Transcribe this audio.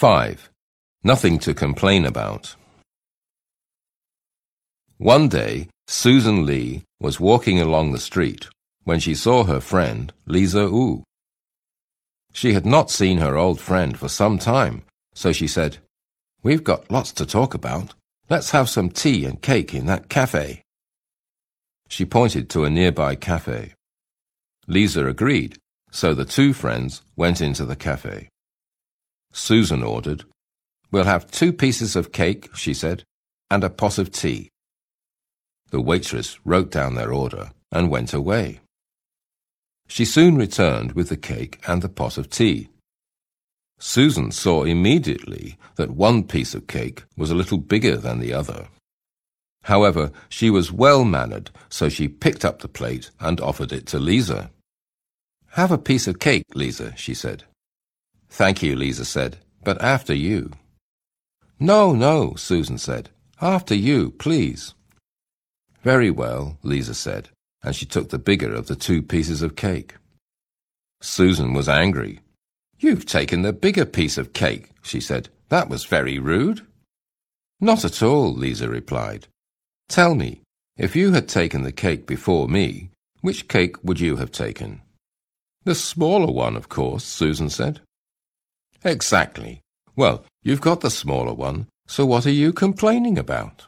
5. Nothing to complain about. One day, Susan Lee was walking along the street when she saw her friend, Lisa Wu. She had not seen her old friend for some time, so she said, We've got lots to talk about. Let's have some tea and cake in that cafe. She pointed to a nearby cafe. Lisa agreed, so the two friends went into the cafe. Susan ordered, We'll have two pieces of cake, she said, and a pot of tea. The waitress wrote down their order and went away. She soon returned with the cake and the pot of tea. Susan saw immediately that one piece of cake was a little bigger than the other. However, she was well-mannered, so she picked up the plate and offered it to Lisa. Have a piece of cake, Lisa, she said. Thank you, Lisa said, but after you. No, no, Susan said. After you, please. Very well, Lisa said, and she took the bigger of the two pieces of cake. Susan was angry. You've taken the bigger piece of cake, she said. That was very rude. Not at all, Lisa replied. Tell me, if you had taken the cake before me, which cake would you have taken? The smaller one, of course, Susan said. Exactly. Well, you've got the smaller one, so what are you complaining about?